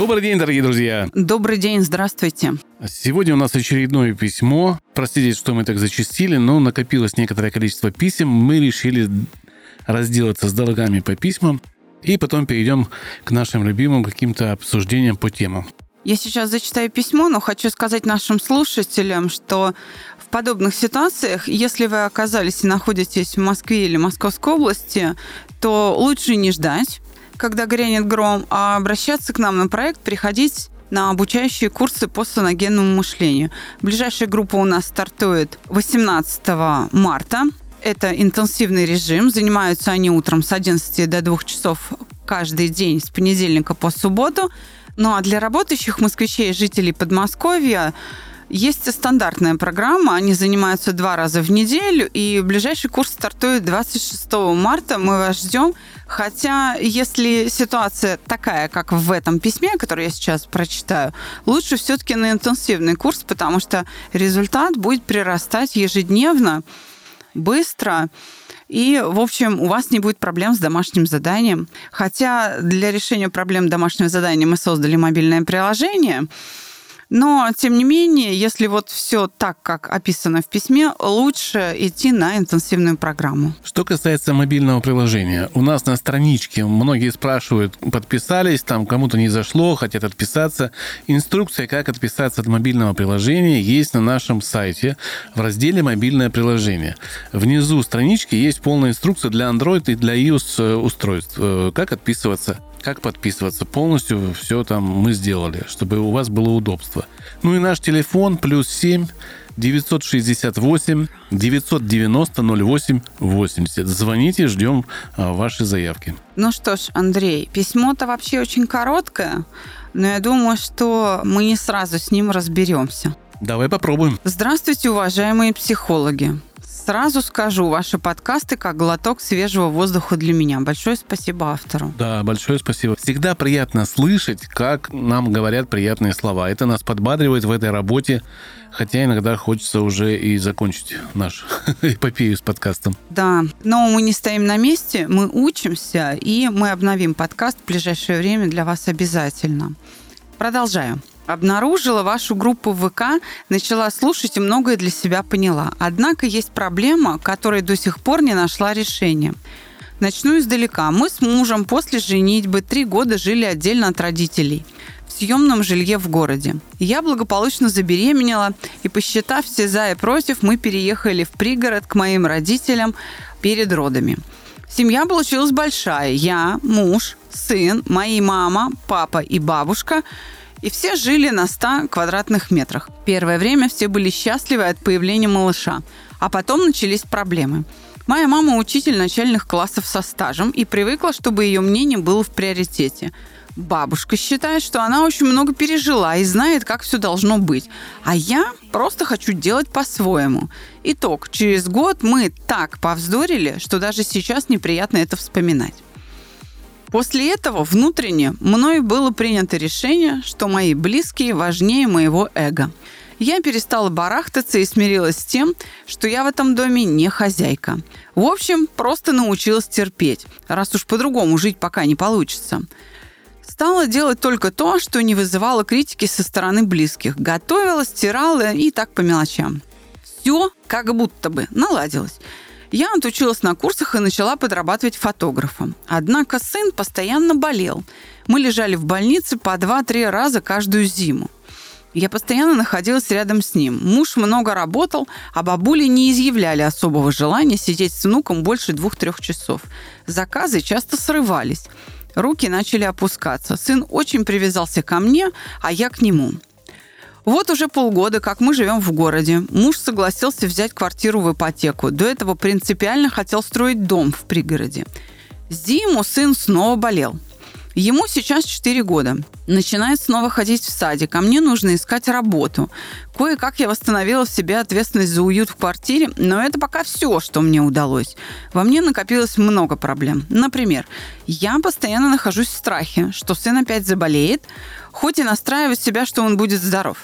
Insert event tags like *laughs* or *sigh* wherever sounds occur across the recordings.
Добрый день, дорогие друзья. Добрый день, здравствуйте. Сегодня у нас очередное письмо. Простите, что мы так зачастили, но накопилось некоторое количество писем. Мы решили разделаться с долгами по письмам и потом перейдем к нашим любимым каким-то обсуждениям по темам. Я сейчас зачитаю письмо, но хочу сказать нашим слушателям, что в подобных ситуациях, если вы оказались и находитесь в Москве или Московской области, то лучше не ждать, когда грянет гром, а обращаться к нам на проект, приходить на обучающие курсы по саногенному мышлению. Ближайшая группа у нас стартует 18 марта. Это интенсивный режим. Занимаются они утром с 11 до 2 часов каждый день с понедельника по субботу. Ну а для работающих москвичей и жителей Подмосковья есть стандартная программа, они занимаются два раза в неделю, и ближайший курс стартует 26 марта. Мы вас ждем. Хотя, если ситуация такая, как в этом письме, которое я сейчас прочитаю, лучше все-таки на интенсивный курс, потому что результат будет прирастать ежедневно, быстро. И, в общем, у вас не будет проблем с домашним заданием. Хотя для решения проблем домашнего задания мы создали мобильное приложение – но, тем не менее, если вот все так, как описано в письме, лучше идти на интенсивную программу. Что касается мобильного приложения, у нас на страничке многие спрашивают, подписались, там кому-то не зашло, хотят отписаться. Инструкция, как отписаться от мобильного приложения, есть на нашем сайте в разделе «Мобильное приложение». Внизу странички есть полная инструкция для Android и для iOS э, устройств, э, как отписываться как подписываться. Полностью все там мы сделали, чтобы у вас было удобство. Ну и наш телефон плюс 7 968 990 08 80. Звоните, ждем а, ваши заявки. Ну что ж, Андрей, письмо-то вообще очень короткое, но я думаю, что мы не сразу с ним разберемся. Давай попробуем. Здравствуйте, уважаемые психологи. Сразу скажу, ваши подкасты как глоток свежего воздуха для меня. Большое спасибо автору. Да, большое спасибо. Всегда приятно слышать, как нам говорят приятные слова. Это нас подбадривает в этой работе, хотя иногда хочется уже и закончить наш *laughs* эпопею с подкастом. Да, но мы не стоим на месте, мы учимся, и мы обновим подкаст в ближайшее время для вас обязательно. Продолжаю. Обнаружила вашу группу ВК, начала слушать и многое для себя поняла. Однако есть проблема, которой до сих пор не нашла решения. Начну издалека. Мы с мужем после женитьбы три года жили отдельно от родителей в съемном жилье в городе. Я благополучно забеременела, и посчитав все за и против, мы переехали в пригород к моим родителям перед родами. Семья получилась большая. Я, муж, сын, мои мама, папа и бабушка – и все жили на 100 квадратных метрах. Первое время все были счастливы от появления малыша. А потом начались проблемы. Моя мама учитель начальных классов со стажем и привыкла, чтобы ее мнение было в приоритете. Бабушка считает, что она очень много пережила и знает, как все должно быть. А я просто хочу делать по-своему. Итог. Через год мы так повздорили, что даже сейчас неприятно это вспоминать. После этого внутренне мною было принято решение, что мои близкие важнее моего эго. Я перестала барахтаться и смирилась с тем, что я в этом доме не хозяйка. В общем, просто научилась терпеть, раз уж по-другому жить пока не получится. Стала делать только то, что не вызывало критики со стороны близких. Готовила, стирала и так по мелочам. Все как будто бы наладилось. Я отучилась на курсах и начала подрабатывать фотографом. Однако сын постоянно болел. Мы лежали в больнице по 2-3 раза каждую зиму. Я постоянно находилась рядом с ним. Муж много работал, а бабули не изъявляли особого желания сидеть с внуком больше двух-трех часов. Заказы часто срывались. Руки начали опускаться. Сын очень привязался ко мне, а я к нему. Вот уже полгода, как мы живем в городе. Муж согласился взять квартиру в ипотеку. До этого принципиально хотел строить дом в пригороде. Зиму сын снова болел. Ему сейчас 4 года. Начинает снова ходить в садик, а мне нужно искать работу. Кое-как я восстановила в себе ответственность за уют в квартире, но это пока все, что мне удалось. Во мне накопилось много проблем. Например, я постоянно нахожусь в страхе, что сын опять заболеет, хоть и настраиваю себя, что он будет здоров.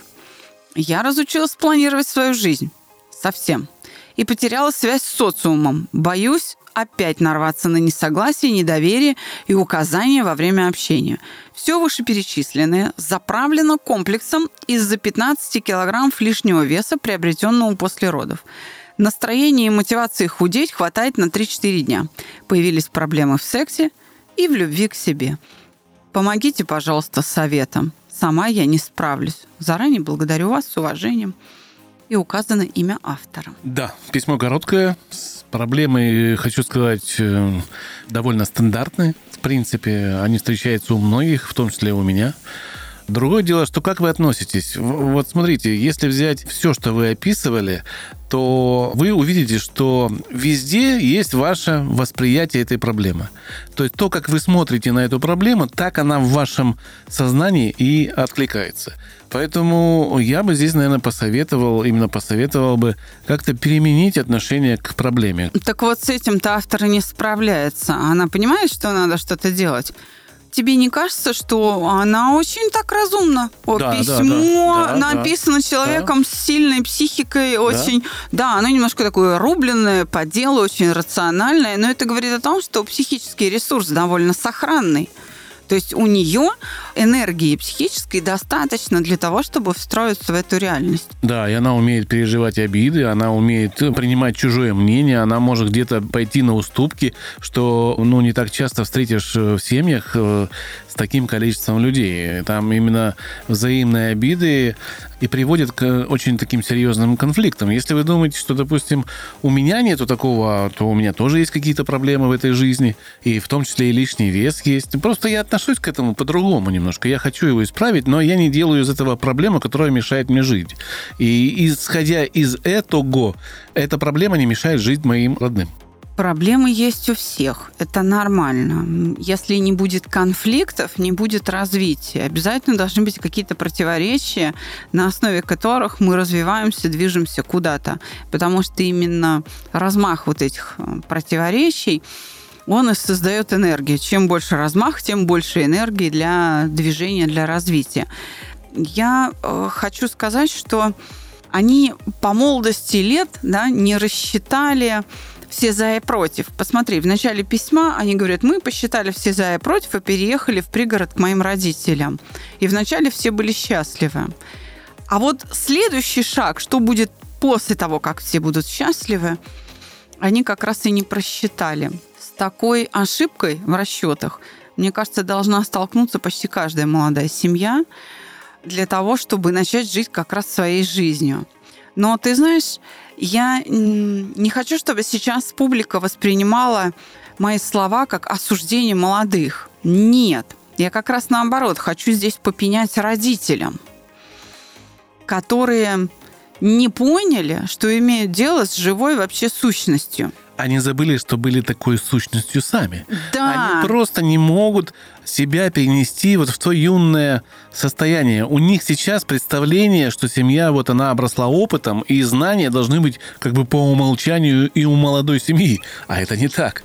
Я разучилась планировать свою жизнь. Совсем. И потеряла связь с социумом. Боюсь опять нарваться на несогласие, недоверие и указания во время общения. Все вышеперечисленное заправлено комплексом из-за 15 килограммов лишнего веса, приобретенного после родов. Настроения и мотивации худеть хватает на 3-4 дня. Появились проблемы в сексе и в любви к себе. Помогите, пожалуйста, советом. Сама я не справлюсь. Заранее благодарю вас с уважением. И указано имя автора. Да, письмо короткое, с проблемой, хочу сказать, э, довольно стандартные. В принципе, они встречаются у многих, в том числе у меня. Другое дело, что как вы относитесь? Вот смотрите, если взять все, что вы описывали, то вы увидите, что везде есть ваше восприятие этой проблемы. То есть то, как вы смотрите на эту проблему, так она в вашем сознании и откликается. Поэтому я бы здесь, наверное, посоветовал, именно посоветовал бы как-то переменить отношение к проблеме. Так вот с этим-то автор не справляется. Она понимает, что надо что-то делать тебе не кажется, что она очень так разумна? О, да, письмо да, да, написано да, человеком да. с сильной психикой, очень... Да. да, оно немножко такое рубленное, по делу, очень рациональное, но это говорит о том, что психический ресурс довольно сохранный. То есть у нее энергии психической достаточно для того, чтобы встроиться в эту реальность. Да, и она умеет переживать обиды, она умеет принимать чужое мнение, она может где-то пойти на уступки, что ну, не так часто встретишь в семьях э, с таким количеством людей. Там именно взаимные обиды, и приводит к очень таким серьезным конфликтам. Если вы думаете, что, допустим, у меня нету такого, то у меня тоже есть какие-то проблемы в этой жизни, и в том числе и лишний вес есть. Просто я отношусь к этому по-другому немножко. Я хочу его исправить, но я не делаю из этого проблему, которая мешает мне жить. И исходя из этого, эта проблема не мешает жить моим родным. Проблемы есть у всех. Это нормально. Если не будет конфликтов, не будет развития. Обязательно должны быть какие-то противоречия, на основе которых мы развиваемся, движемся куда-то. Потому что именно размах вот этих э, противоречий, он и создает энергию. Чем больше размах, тем больше энергии для движения, для развития. Я э, хочу сказать, что они по молодости лет да, не рассчитали все за и против. Посмотри, в начале письма они говорят, мы посчитали все за и против и переехали в пригород к моим родителям. И вначале все были счастливы. А вот следующий шаг, что будет после того, как все будут счастливы, они как раз и не просчитали. С такой ошибкой в расчетах, мне кажется, должна столкнуться почти каждая молодая семья для того, чтобы начать жить как раз своей жизнью. Но ты знаешь, я не хочу, чтобы сейчас публика воспринимала мои слова как осуждение молодых. Нет. Я как раз наоборот хочу здесь попенять родителям, которые не поняли, что имеют дело с живой вообще сущностью – они забыли, что были такой сущностью сами. Да. Они просто не могут себя перенести вот в то юное состояние. У них сейчас представление, что семья, вот она обросла опытом, и знания должны быть как бы по умолчанию и у молодой семьи. А это не так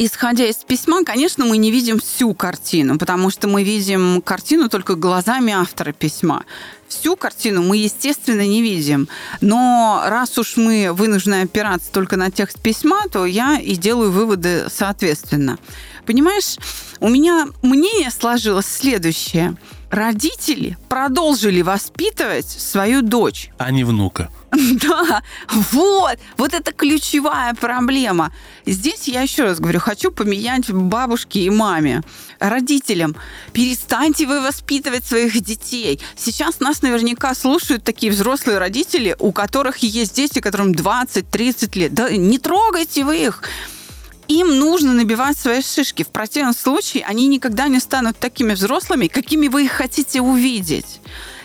исходя из письма, конечно, мы не видим всю картину, потому что мы видим картину только глазами автора письма. Всю картину мы, естественно, не видим. Но раз уж мы вынуждены опираться только на текст письма, то я и делаю выводы соответственно. Понимаешь, у меня мнение сложилось следующее. Родители продолжили воспитывать свою дочь. А не внука. *laughs* Да, вот, вот это ключевая проблема. Здесь я еще раз говорю, хочу поменять бабушке и маме, родителям. Перестаньте вы воспитывать своих детей. Сейчас нас наверняка слушают такие взрослые родители, у которых есть дети, которым 20-30 лет. Да не трогайте вы их им нужно набивать свои шишки. В противном случае они никогда не станут такими взрослыми, какими вы их хотите увидеть.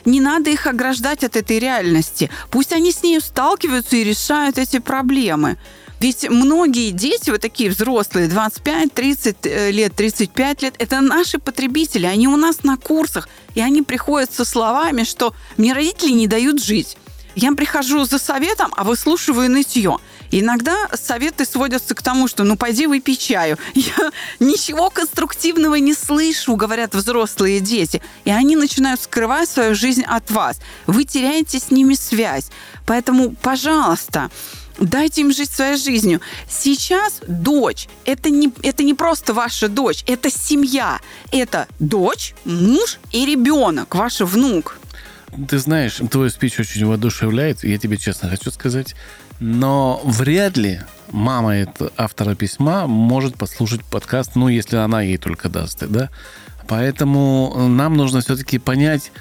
Не надо их ограждать от этой реальности. Пусть они с ней сталкиваются и решают эти проблемы. Ведь многие дети, вот такие взрослые, 25, 30 э, лет, 35 лет, это наши потребители, они у нас на курсах, и они приходят со словами, что мне родители не дают жить. Я прихожу за советом, а выслушиваю нытье. Иногда советы сводятся к тому, что ну пойди выпей чаю. *laughs* Я ничего конструктивного не слышу, говорят взрослые дети. И они начинают скрывать свою жизнь от вас. Вы теряете с ними связь. Поэтому, пожалуйста, Дайте им жить своей жизнью. Сейчас дочь это не, это не просто ваша дочь, это семья. Это дочь, муж и ребенок, ваш внук. Ты знаешь, твой спич очень воодушевляет, я тебе честно хочу сказать. Но вряд ли мама это автора письма может послушать подкаст, ну, если она ей только даст, да? Поэтому нам нужно все-таки понять,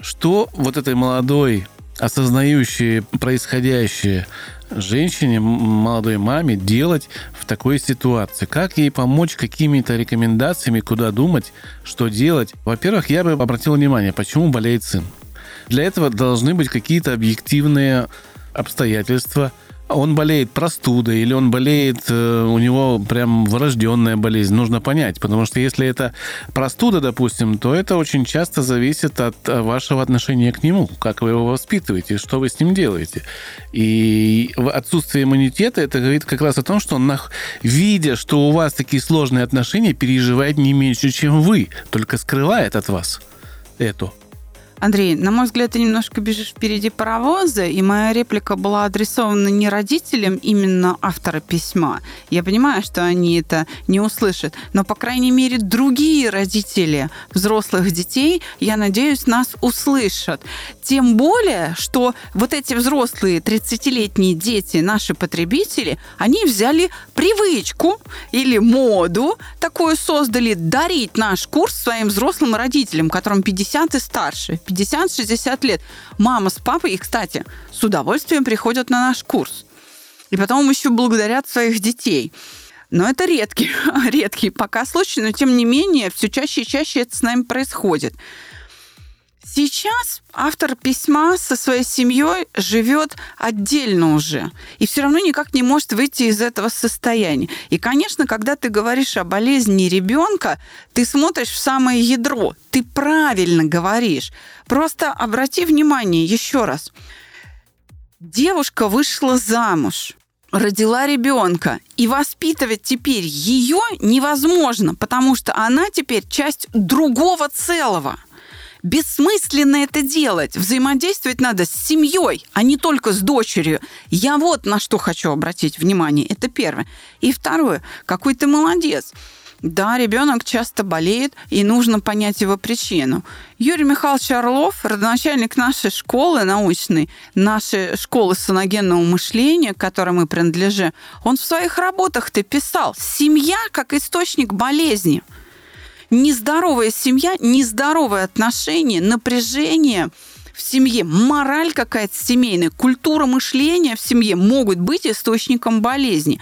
что вот этой молодой, осознающей происходящее женщине, молодой маме делать в такой ситуации? Как ей помочь какими-то рекомендациями, куда думать, что делать? Во-первых, я бы обратил внимание, почему болеет сын. Для этого должны быть какие-то объективные обстоятельства – он болеет простудой или он болеет, э, у него прям врожденная болезнь, нужно понять. Потому что если это простуда, допустим, то это очень часто зависит от э, вашего отношения к нему, как вы его воспитываете, что вы с ним делаете. И отсутствие иммунитета, это говорит как раз о том, что он, видя, что у вас такие сложные отношения, переживает не меньше, чем вы, только скрывает от вас это. Андрей, на мой взгляд, ты немножко бежишь впереди паровоза, и моя реплика была адресована не родителям именно автора письма. Я понимаю, что они это не услышат, но, по крайней мере, другие родители взрослых детей, я надеюсь, нас услышат. Тем более, что вот эти взрослые 30-летние дети, наши потребители, они взяли привычку или моду такую создали дарить наш курс своим взрослым родителям, которым 50 и старше. 50-60 лет. Мама с папой, и, кстати, с удовольствием приходят на наш курс. И потом еще благодарят своих детей. Но это редкий, *laughs* редкий пока случай, но тем не менее все чаще и чаще это с нами происходит. Сейчас автор письма со своей семьей живет отдельно уже и все равно никак не может выйти из этого состояния. И, конечно, когда ты говоришь о болезни ребенка, ты смотришь в самое ядро. Ты правильно говоришь. Просто обрати внимание еще раз. Девушка вышла замуж родила ребенка, и воспитывать теперь ее невозможно, потому что она теперь часть другого целого – Бессмысленно это делать. Взаимодействовать надо с семьей, а не только с дочерью. Я вот на что хочу обратить внимание. Это первое. И второе. Какой ты молодец. Да, ребенок часто болеет, и нужно понять его причину. Юрий Михайлович Орлов, родоначальник нашей школы научной, нашей школы саногенного мышления, к которой мы принадлежим, он в своих работах-то писал «Семья как источник болезни» нездоровая семья, нездоровые отношения, напряжение в семье, мораль какая-то семейная, культура мышления в семье могут быть источником болезни.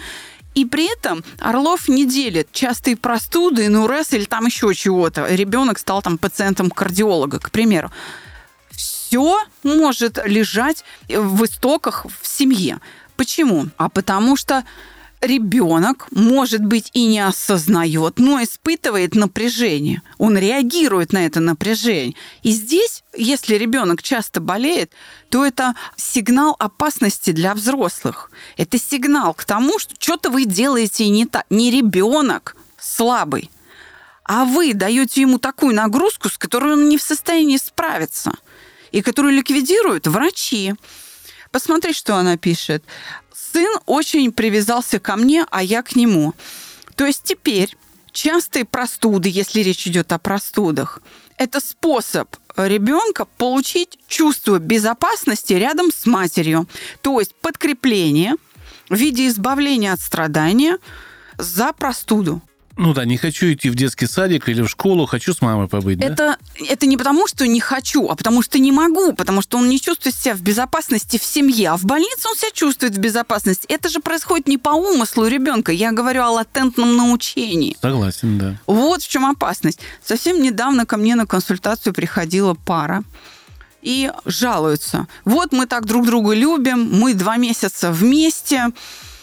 И при этом Орлов не делит частые простуды, НУРС или там еще чего-то. Ребенок стал там пациентом кардиолога, к примеру. Все может лежать в истоках в семье. Почему? А потому что ребенок, может быть, и не осознает, но испытывает напряжение. Он реагирует на это напряжение. И здесь, если ребенок часто болеет, то это сигнал опасности для взрослых. Это сигнал к тому, что что-то вы делаете не так. Не ребенок слабый, а вы даете ему такую нагрузку, с которой он не в состоянии справиться, и которую ликвидируют врачи. Посмотри, что она пишет сын очень привязался ко мне, а я к нему. То есть теперь частые простуды, если речь идет о простудах, это способ ребенка получить чувство безопасности рядом с матерью. То есть подкрепление в виде избавления от страдания за простуду. Ну да, не хочу идти в детский садик или в школу, хочу с мамой побыть. Это, да? это не потому, что не хочу, а потому что не могу, потому что он не чувствует себя в безопасности в семье, а в больнице он себя чувствует в безопасности. Это же происходит не по умыслу ребенка. Я говорю о латентном научении. Согласен, да. Вот в чем опасность. Совсем недавно ко мне на консультацию приходила пара и жалуются. Вот мы так друг друга любим, мы два месяца вместе,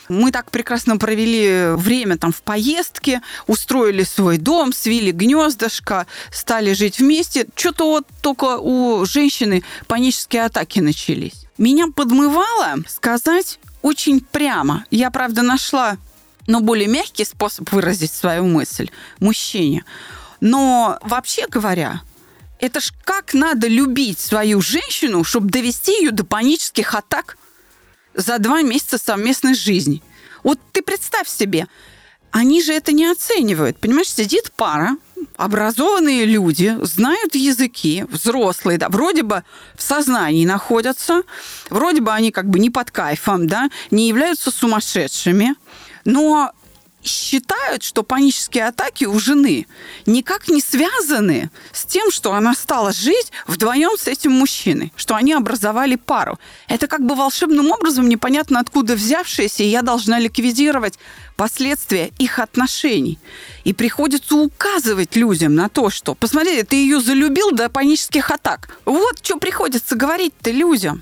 Мы так прекрасно провели время там в поездке, устроили свой дом, свили гнездышко, стали жить вместе. Что-то вот только у женщины панические атаки начались. Меня подмывало сказать очень прямо. Я, правда, нашла но более мягкий способ выразить свою мысль мужчине. Но вообще говоря, это ж как надо любить свою женщину, чтобы довести ее до панических атак за два месяца совместной жизни. Вот ты представь себе, они же это не оценивают. Понимаешь, сидит пара, образованные люди, знают языки, взрослые, да, вроде бы в сознании находятся, вроде бы они как бы не под кайфом, да, не являются сумасшедшими – но считают, что панические атаки у жены никак не связаны с тем, что она стала жить вдвоем с этим мужчиной, что они образовали пару. Это как бы волшебным образом непонятно откуда взявшееся, и я должна ликвидировать последствия их отношений. И приходится указывать людям на то, что, посмотри, ты ее залюбил до панических атак. Вот что приходится говорить-то людям.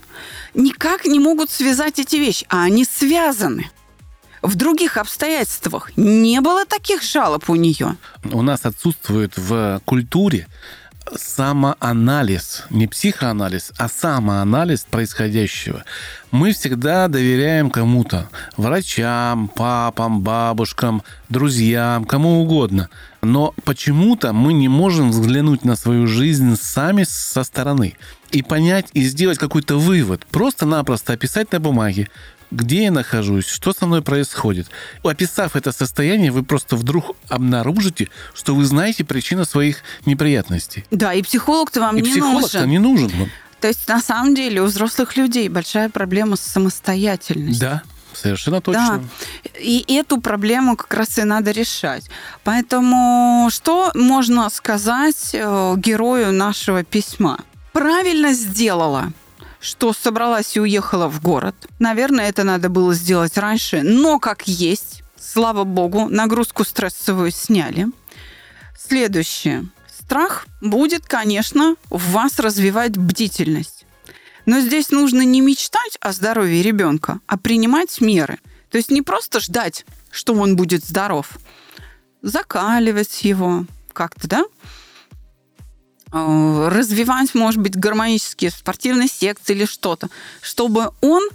Никак не могут связать эти вещи, а они связаны в других обстоятельствах не было таких жалоб у нее. У нас отсутствует в культуре самоанализ, не психоанализ, а самоанализ происходящего. Мы всегда доверяем кому-то, врачам, папам, бабушкам, друзьям, кому угодно. Но почему-то мы не можем взглянуть на свою жизнь сами со стороны и понять и сделать какой-то вывод. Просто-напросто описать на бумаге, где я нахожусь, что со мной происходит. Описав это состояние, вы просто вдруг обнаружите, что вы знаете причину своих неприятностей. Да, и психолог-то вам и не психолог-то нужен. не нужен. вам. То есть, на самом деле, у взрослых людей большая проблема с самостоятельностью. Да, совершенно точно. Да. И эту проблему как раз и надо решать. Поэтому что можно сказать э, герою нашего письма? Правильно сделала что собралась и уехала в город. Наверное, это надо было сделать раньше, но как есть. Слава богу, нагрузку стрессовую сняли. Следующее. Страх будет, конечно, в вас развивать бдительность. Но здесь нужно не мечтать о здоровье ребенка, а принимать меры. То есть не просто ждать, что он будет здоров, закаливать его как-то, да? Э, развивать, может быть, гармонические спортивные секции или что-то, чтобы он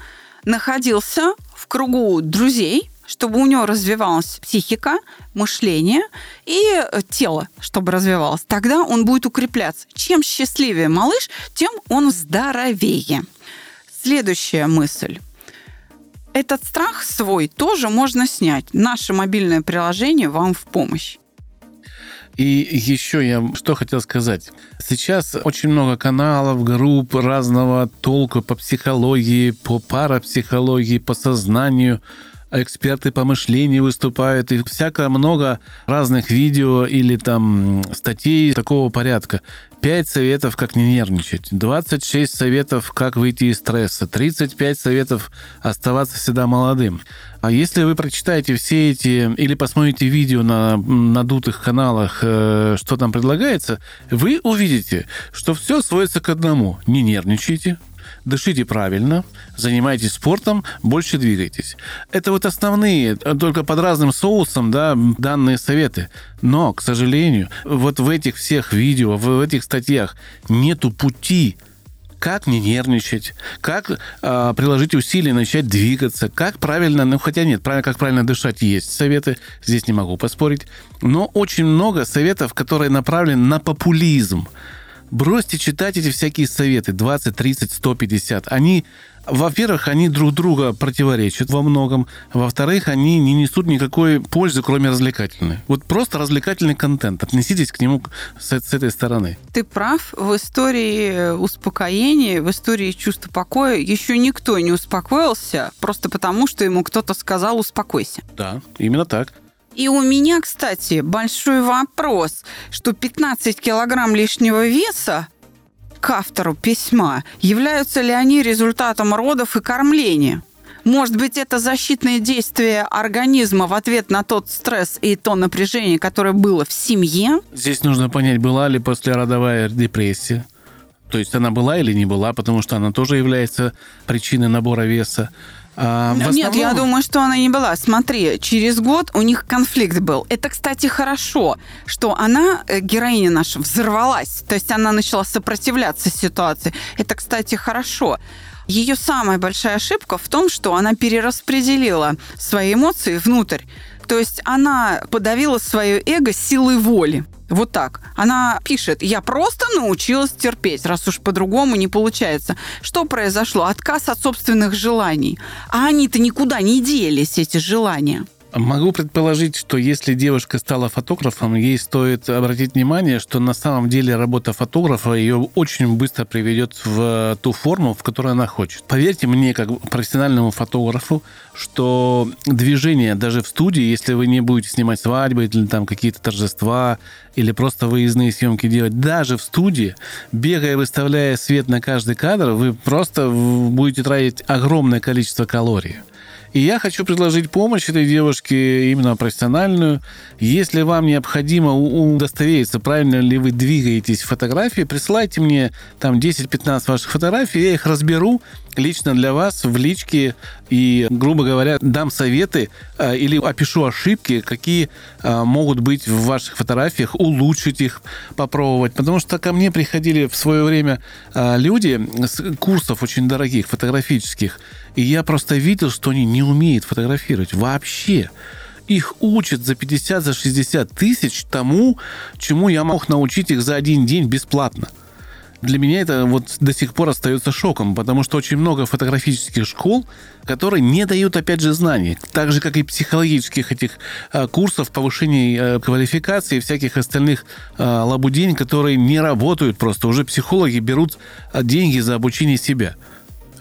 находился в кругу друзей, чтобы у него развивалась психика, мышление и э, тело, чтобы развивалось. Тогда он будет укрепляться. Чем счастливее малыш, тем он здоровее. Следующая мысль. Этот страх свой тоже можно снять. Наше мобильное приложение вам в помощь. И еще я что хотел сказать. Сейчас очень много каналов, групп разного толка по психологии, по парапсихологии, по сознанию эксперты по мышлению выступают, и всяко много разных видео или там статей такого порядка. 5 советов, как не нервничать, 26 советов, как выйти из стресса, 35 советов оставаться всегда молодым. А если вы прочитаете все эти или посмотрите видео на надутых каналах, э, что там предлагается, вы увидите, что все сводится к одному. Не нервничайте, дышите правильно, занимайтесь спортом, больше двигайтесь. Это вот основные, только под разным соусом, да, данные советы. Но, к сожалению, вот в этих всех видео, в этих статьях нету пути, как не нервничать, как э, приложить усилия, начать двигаться, как правильно, ну хотя нет, правильно, как правильно дышать есть советы, здесь не могу поспорить, но очень много советов, которые направлены на популизм. Бросьте читать эти всякие советы, 20, 30, 150. Они, во-первых, они друг друга противоречат во многом. Во-вторых, они не несут никакой пользы, кроме развлекательной. Вот просто развлекательный контент. Отнеситесь к нему с, с этой стороны. Ты прав. В истории успокоения, в истории чувства покоя еще никто не успокоился просто потому, что ему кто-то сказал «успокойся». Да, именно так. И у меня, кстати, большой вопрос, что 15 килограмм лишнего веса к автору письма, являются ли они результатом родов и кормления? Может быть, это защитное действие организма в ответ на тот стресс и то напряжение, которое было в семье? Здесь нужно понять, была ли послеродовая депрессия. То есть она была или не была, потому что она тоже является причиной набора веса. А, Нет, основном... я думаю, что она не была. Смотри, через год у них конфликт был. Это, кстати, хорошо, что она, э, героиня наша, взорвалась. То есть она начала сопротивляться ситуации. Это, кстати, хорошо. Ее самая большая ошибка в том, что она перераспределила свои эмоции внутрь. То есть она подавила свое эго силой воли. Вот так. Она пишет, я просто научилась терпеть, раз уж по-другому не получается. Что произошло? Отказ от собственных желаний. А они-то никуда не делись, эти желания. Могу предположить, что если девушка стала фотографом, ей стоит обратить внимание, что на самом деле работа фотографа ее очень быстро приведет в ту форму, в которой она хочет. Поверьте мне, как профессиональному фотографу, что движение даже в студии, если вы не будете снимать свадьбы или там какие-то торжества, или просто выездные съемки делать, даже в студии, бегая, выставляя свет на каждый кадр, вы просто будете тратить огромное количество калорий. И я хочу предложить помощь этой девушке, именно профессиональную. Если вам необходимо удостовериться, правильно ли вы двигаетесь в фотографии, присылайте мне там 10-15 ваших фотографий, я их разберу лично для вас в личке и, грубо говоря, дам советы э, или опишу ошибки, какие э, могут быть в ваших фотографиях, улучшить их, попробовать. Потому что ко мне приходили в свое время э, люди с курсов очень дорогих, фотографических, и я просто видел, что они не умеют фотографировать вообще. Их учат за 50, за 60 тысяч тому, чему я мог научить их за один день бесплатно. Для меня это вот до сих пор остается шоком, потому что очень много фотографических школ, которые не дают, опять же, знаний. Так же, как и психологических этих а, курсов повышения а, квалификации и всяких остальных а, лабудень, которые не работают просто. Уже психологи берут деньги за обучение себя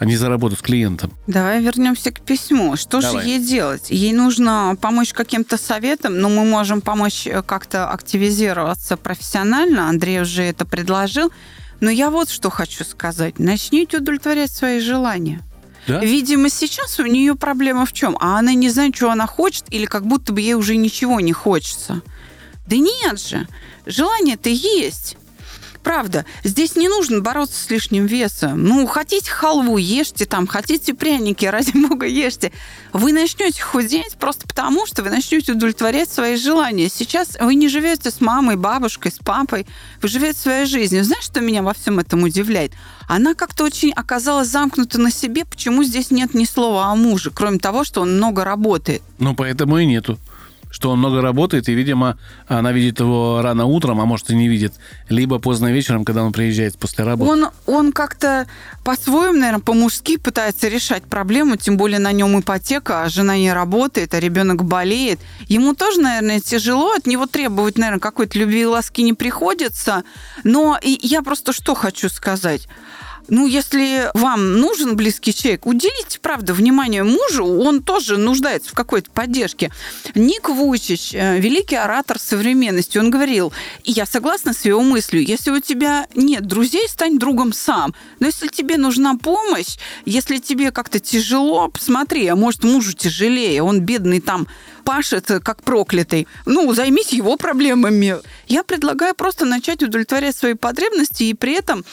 а не за работу с клиентом. Давай вернемся к письму. Что Давай. же ей делать? Ей нужно помочь каким-то советом, но мы можем помочь э, как-то активизироваться профессионально. Андрей уже это предложил. Но я вот что хочу сказать. Начните удовлетворять свои желания. Да? Видимо, сейчас у нее проблема в чем? А она не знает, что она хочет, или как будто бы ей уже ничего не хочется. Да нет же, желание-то есть. Правда, здесь не нужно бороться с лишним весом. Ну, хотите халву, ешьте там, хотите пряники, *laughs* ради бога, ешьте. Вы начнете худеть просто потому, что вы начнете удовлетворять свои желания. Сейчас вы не живете с мамой, бабушкой, с папой, вы живете своей жизнью. Знаешь, что меня во всем этом удивляет? Она как-то очень оказалась замкнута на себе, почему здесь нет ни слова о муже, кроме того, что он много работает. Ну, поэтому и нету что он много работает, и, видимо, она видит его рано утром, а может и не видит, либо поздно вечером, когда он приезжает после работы. Он, он как-то по-своему, наверное, по-мужски пытается решать проблему, тем более на нем ипотека, а жена не работает, а ребенок болеет. Ему тоже, наверное, тяжело, от него требовать, наверное, какой-то любви и ласки не приходится. Но и я просто что хочу сказать. Ну, если вам нужен близкий человек, уделите, правда, внимание мужу, он тоже нуждается в какой-то поддержке. Ник Вучич, э, великий оратор современности, он говорил, и я согласна с его мыслью, если у тебя нет друзей, стань другом сам. Но если тебе нужна помощь, если тебе как-то тяжело, посмотри, а может мужу тяжелее, он бедный там пашет как проклятый. Ну, займись его проблемами. Я предлагаю просто начать удовлетворять свои потребности и при этом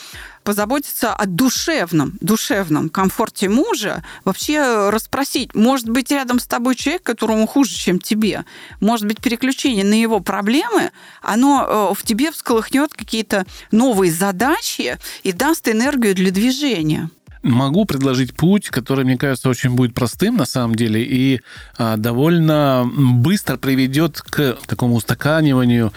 позаботиться о душевном, душевном комфорте мужа, вообще расспросить, может быть, рядом с тобой человек, которому хуже, чем тебе, может быть, переключение на его проблемы, оно э, в тебе всколыхнет какие-то новые задачи и даст энергию для движения? Могу предложить путь, который, мне кажется, очень будет простым на самом деле и а, довольно быстро приведет к такому устаканиванию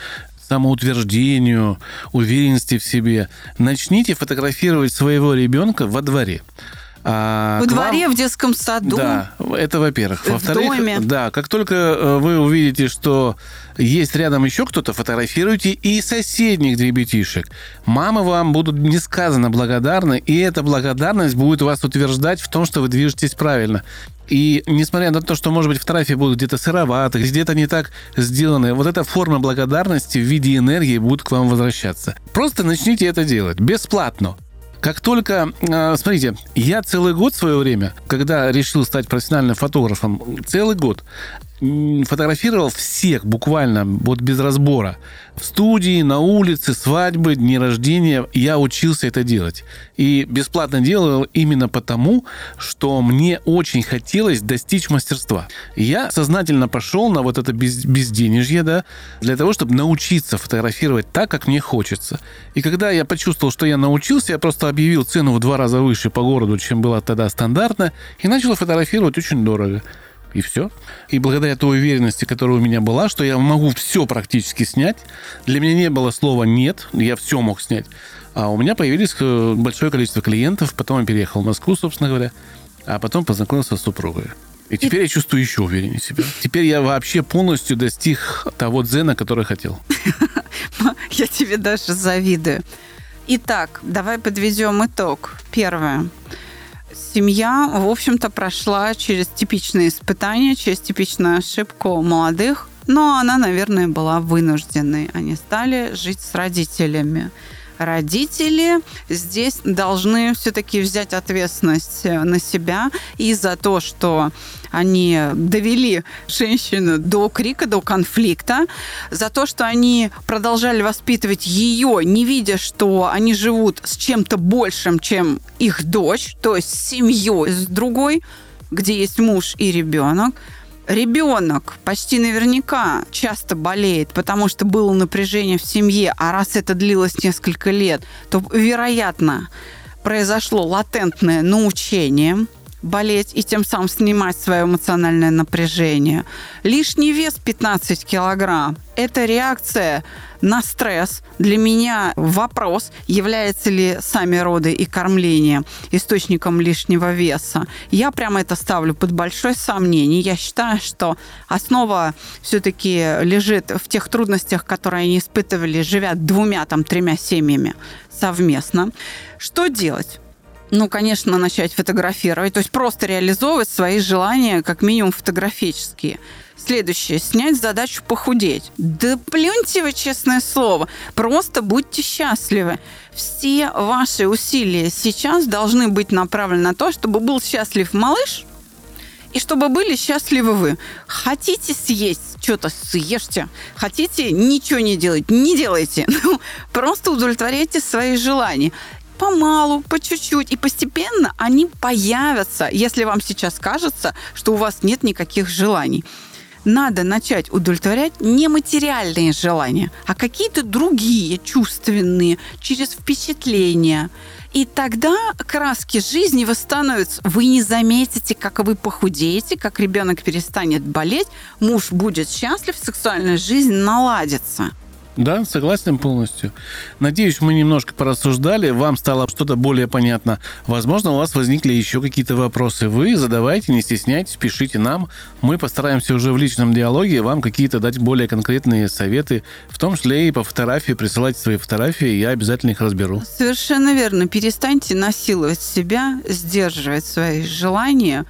самоутверждению, уверенности в себе. Начните фотографировать своего ребенка во дворе. А, Во дворе, вам... в детском саду. Да, это во-первых. Во-вторых, доме. да, как только э, вы увидите, что есть рядом еще кто-то, фотографируйте и соседних ребятишек. Мамы вам будут несказанно благодарны, и эта благодарность будет вас утверждать в том, что вы движетесь правильно. И несмотря на то, что, может быть, фотографии будут где-то сыроватые, где-то не так сделаны, вот эта форма благодарности в виде энергии будет к вам возвращаться. Просто начните это делать бесплатно. Как только, а, смотрите, я целый год в свое время, когда решил стать профессиональным фотографом, целый год фотографировал всех буквально, вот без разбора. В студии, на улице, свадьбы, дни рождения. Я учился это делать. И бесплатно делал именно потому, что мне очень хотелось достичь мастерства. Я сознательно пошел на вот это без, безденежье, да, для того, чтобы научиться фотографировать так, как мне хочется. И когда я почувствовал, что я научился, я просто объявил цену в два раза выше по городу, чем было тогда стандартно, и начал фотографировать очень дорого и все. И благодаря той уверенности, которая у меня была, что я могу все практически снять, для меня не было слова «нет», я все мог снять. А у меня появились э, большое количество клиентов, потом я переехал в Москву, собственно говоря, а потом познакомился с супругой. И теперь я чувствую еще увереннее себя. Теперь я вообще полностью достиг того дзена, который хотел. *laughs* Я тебе даже завидую. Итак, давай подведем итог. Первое семья, в общем-то, прошла через типичные испытания, через типичную ошибку молодых, но она, наверное, была вынужденной. Они стали жить с родителями родители здесь должны все-таки взять ответственность э, на себя и за то, что они довели женщину до крика, до конфликта, за то, что они продолжали воспитывать ее, не видя, что они живут с чем-то большим, чем их дочь, то есть с семьей, с другой, где есть муж и ребенок ребенок почти наверняка часто болеет, потому что было напряжение в семье, а раз это длилось несколько лет, то, вероятно, произошло латентное научение – болеть и тем самым снимать свое эмоциональное напряжение. Лишний вес 15 килограмм – это реакция на стресс. Для меня вопрос, является ли сами роды и кормление источником лишнего веса. Я прямо это ставлю под большое сомнение. Я считаю, что основа все-таки лежит в тех трудностях, которые они испытывали, живя двумя, там, тремя семьями совместно. Что делать? Ну, конечно, начать фотографировать, то есть просто реализовывать свои желания, как минимум фотографические. Следующее. Снять задачу похудеть. Да плюньте вы, честное слово. Просто будьте счастливы. Все ваши усилия сейчас должны быть направлены на то, чтобы был счастлив малыш, и чтобы были счастливы вы. Хотите съесть что-то, съешьте. Хотите ничего не делать, не делайте. *laughs* Ну, просто удовлетворяйте свои желания помалу, по чуть-чуть, и постепенно они появятся, если вам сейчас кажется, что у вас нет никаких желаний. Надо начать удовлетворять не материальные желания, а какие-то другие, чувственные, через впечатления. И тогда краски жизни восстановятся. Вы не заметите, как вы похудеете, как ребенок перестанет болеть, муж будет счастлив, сексуальная жизнь наладится. Да, согласен полностью. Надеюсь, мы немножко порассуждали, вам стало что-то более понятно. Возможно, у вас возникли еще какие-то вопросы. Вы задавайте, не стесняйтесь, пишите нам. Мы постараемся уже в личном диалоге вам какие-то дать более конкретные советы, в том числе и по фотографии, присылайте свои фотографии, я обязательно их разберу. Совершенно верно. Перестаньте насиловать себя, сдерживать свои желания,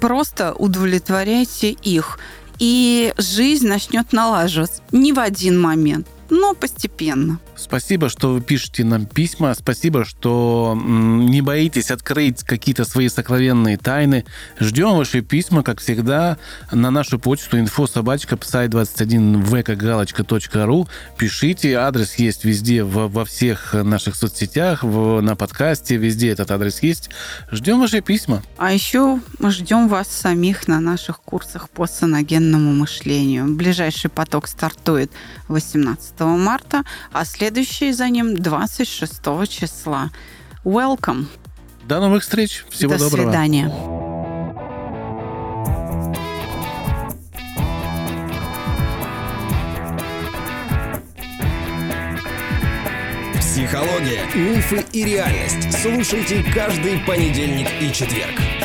просто удовлетворяйте их и жизнь начнет налаживаться. Не в один момент но постепенно. Спасибо, что вы пишете нам письма. Спасибо, что не боитесь открыть какие-то свои сокровенные тайны. Ждем ваши письма, как всегда, на нашу почту инфособачка psi21 vkgalочка.ру. Пишите, адрес есть везде, во, во всех наших соцсетях, в, на подкасте, везде этот адрес есть. Ждем ваши письма. А еще мы ждем вас самих на наших курсах по саногенному мышлению. Ближайший поток стартует 18 марта, а следующий за ним 26 числа. Welcome. До новых встреч. Всего До доброго. До свидания. Психология, мифы и реальность. Слушайте каждый понедельник и четверг.